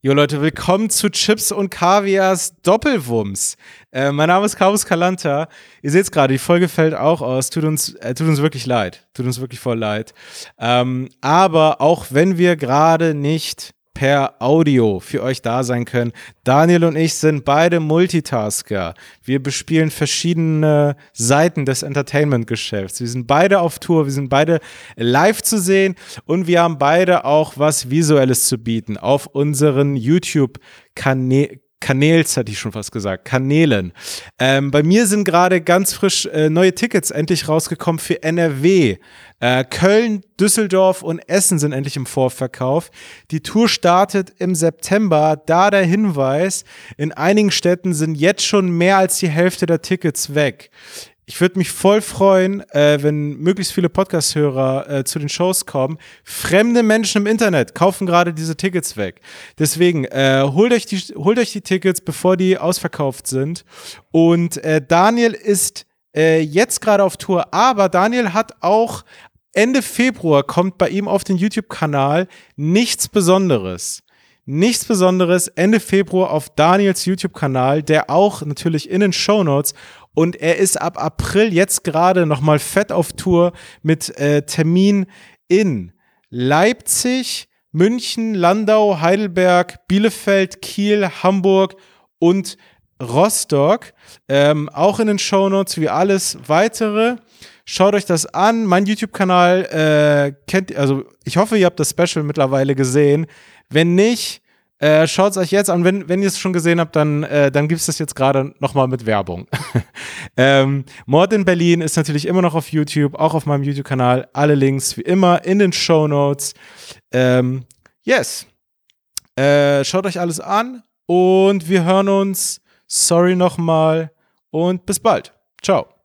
Jo Leute, willkommen zu Chips und Kavias Doppelwumms. Äh, mein Name ist Carlos Calanta. Ihr seht es gerade, die Folge fällt auch aus. Tut uns, äh, tut uns wirklich leid. Tut uns wirklich voll leid. Ähm, aber auch wenn wir gerade nicht per Audio für euch da sein können. Daniel und ich sind beide Multitasker. Wir bespielen verschiedene Seiten des Entertainment-Geschäfts. Wir sind beide auf Tour, wir sind beide live zu sehen und wir haben beide auch was Visuelles zu bieten auf unseren YouTube-Kanälen. Kanäls, hatte ich schon fast gesagt, Kanälen. Ähm, bei mir sind gerade ganz frisch äh, neue Tickets endlich rausgekommen für NRW. Äh, Köln, Düsseldorf und Essen sind endlich im Vorverkauf. Die Tour startet im September. Da der Hinweis, in einigen Städten sind jetzt schon mehr als die Hälfte der Tickets weg. Ich würde mich voll freuen, äh, wenn möglichst viele Podcast-Hörer äh, zu den Shows kommen. Fremde Menschen im Internet kaufen gerade diese Tickets weg. Deswegen äh, holt, euch die, holt euch die Tickets, bevor die ausverkauft sind. Und äh, Daniel ist äh, jetzt gerade auf Tour, aber Daniel hat auch Ende Februar kommt bei ihm auf den YouTube-Kanal nichts Besonderes nichts Besonderes Ende Februar auf Daniels YouTube-Kanal, der auch natürlich in den Show Notes und er ist ab April jetzt gerade nochmal fett auf Tour mit äh, Termin in Leipzig, München, Landau, Heidelberg, Bielefeld, Kiel, Hamburg und Rostock. Ähm, auch in den Shownotes wie alles weitere. Schaut euch das an. Mein YouTube-Kanal äh, kennt, also ich hoffe, ihr habt das Special mittlerweile gesehen. Wenn nicht, äh, Schaut es euch jetzt an. Wenn, wenn ihr es schon gesehen habt, dann, äh, dann gibt es das jetzt gerade nochmal mit Werbung. ähm, Mord in Berlin ist natürlich immer noch auf YouTube, auch auf meinem YouTube-Kanal. Alle Links wie immer in den Show Notes. Ähm, yes. Äh, schaut euch alles an und wir hören uns. Sorry nochmal und bis bald. Ciao.